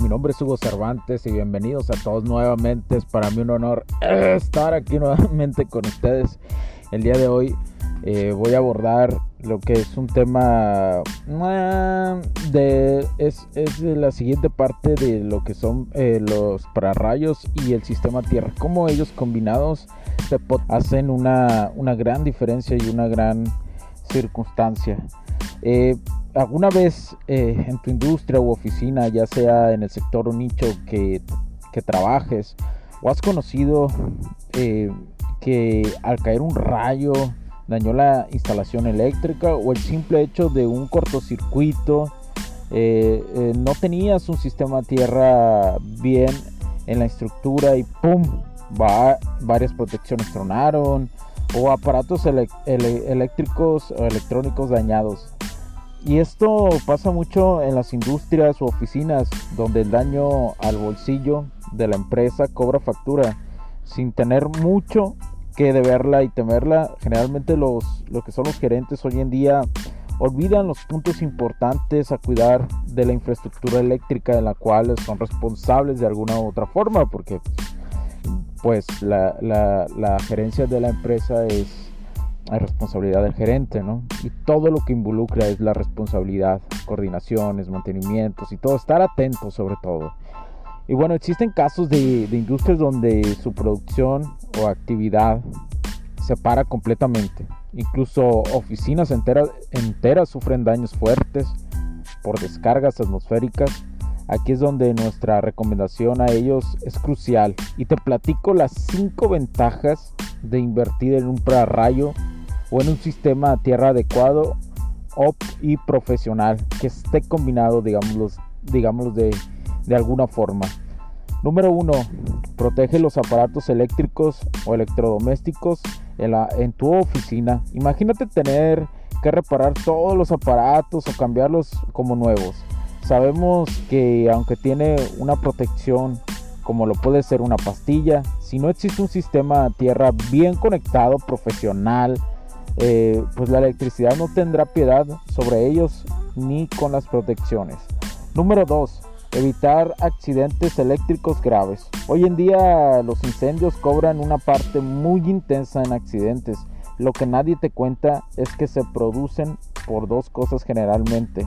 Mi nombre es Hugo Cervantes y bienvenidos a todos nuevamente. Es para mí un honor estar aquí nuevamente con ustedes. El día de hoy eh, voy a abordar lo que es un tema ah, de es, la siguiente parte de lo que son eh, los pararrayos y el sistema Tierra. Cómo ellos combinados hacen una, una gran diferencia y una gran circunstancia. Eh, ¿Alguna vez eh, en tu industria u oficina, ya sea en el sector o nicho que, trabajes, o has conocido eh, que al caer un rayo dañó la instalación eléctrica o el simple hecho de un cortocircuito, eh, no tenías un sistema tierra bien en la estructura y ¡pum! Va, varias protecciones tronaron o aparatos eléctricos o electrónicos dañados. Y esto pasa mucho en las industrias o oficinas donde el daño al bolsillo de la empresa cobra factura sin tener mucho que deberla y temerla. Generalmente los, lo que son los gerentes hoy en día olvidan los puntos importantes a cuidar de la infraestructura eléctrica de la cual son responsables de alguna u otra forma porque pues la, la gerencia de la empresa es hay responsabilidad del gerente, ¿no? Y todo lo que involucra es la responsabilidad, coordinaciones, mantenimientos y todo, estar atento sobre todo. Y bueno, existen casos de, industrias donde su producción o actividad se para completamente. Incluso oficinas enteras, sufren daños fuertes por descargas atmosféricas. Aquí es donde nuestra recomendación a ellos es crucial. Y te platico las 5 ventajas de invertir en un pararrayo o en un sistema tierra adecuado y profesional que esté combinado, digamos, digamos de, alguna forma. Número 1. Protege los aparatos eléctricos o electrodomésticos en tu oficina. Imagínate tener que reparar todos los aparatos o cambiarlos como nuevos. Sabemos que aunque tiene una protección como lo puede ser una pastilla, si no existe un sistema tierra bien conectado, profesional, eh, pues la electricidad no tendrá piedad sobre ellos ni con las protecciones. Número 2. Evitar accidentes eléctricos graves. Hoy en día los incendios cobran una parte muy intensa en accidentes. Lo que nadie te cuenta es que se producen por dos cosas generalmente.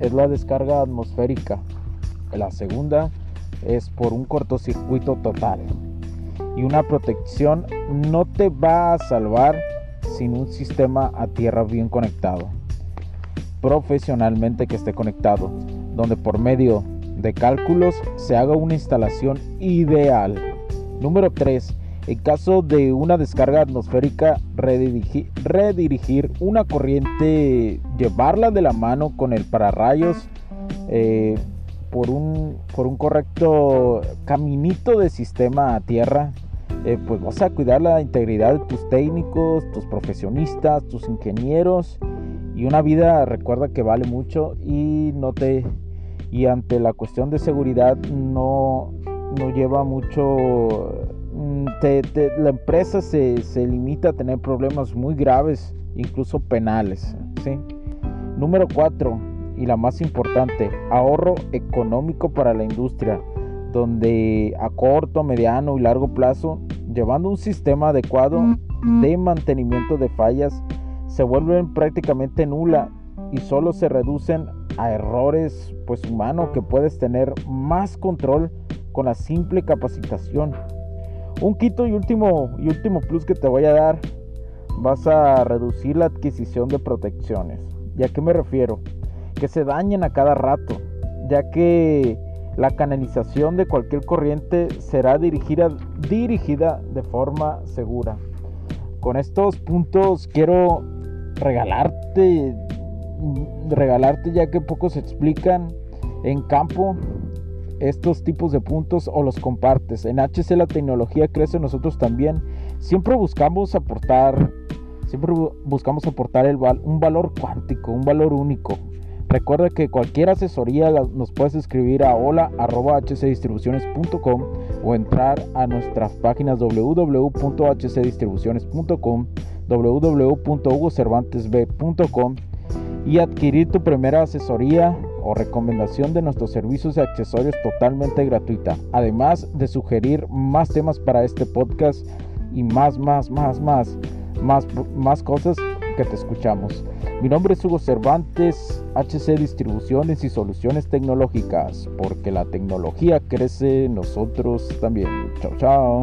Es la descarga atmosférica. La segunda es por un cortocircuito total. Y una protección no te va a salvar sin un sistema a tierra bien conectado. Profesionalmente que esté conectado. Donde por medio de cálculos se haga una instalación ideal. Número 3 en caso de una descarga atmosférica, redirigir, una corriente, llevarla de la mano con el pararrayos eh, por, un, por un correcto caminito de sistema a tierra. Eh, pues vas a cuidar la integridad de tus técnicos, tus profesionistas, tus ingenieros y una vida recuerda que vale mucho y y ante la cuestión de seguridad no, no lleva mucho... Mm, la empresa se, se, limita a tener problemas muy graves, incluso penales. ¿sí? Número 4, y la más importante, ahorro económico para la industria, donde a corto, mediano y largo plazo, llevando un sistema adecuado de mantenimiento de fallas, se vuelven prácticamente nula y solo se reducen a errores pues humanos que puedes tener más control con la simple capacitación. Un quito y último y último plus que te voy a dar, vas a reducir la adquisición de protecciones. ¿Y a qué me refiero? Que se dañen a cada rato, ya que la canalización de cualquier corriente será dirigida, dirigida de forma segura. Con estos puntos quiero regalarte regalarte ya que pocos explican en campo estos tipos de puntos o los compartes. En HC la tecnología crece, nosotros también. Siempre buscamos aportar, siempre buscamos aportar el un valor cuántico, un valor único. Recuerda que cualquier asesoría nos puedes escribir a hola.hcdistribuciones.com o entrar a nuestras páginas www.hcdistribuciones.com, www.hugocervantesb.com y adquirir tu primera asesoría o recomendación de nuestros servicios y accesorios totalmente gratuita. Además de sugerir más temas para este podcast y más, más, más, más, más, más cosas que te escuchamos. Mi nombre es Hugo Cervantes, HC Distribuciones y Soluciones Tecnológicas, porque la tecnología crece, nosotros también. Chao, chao.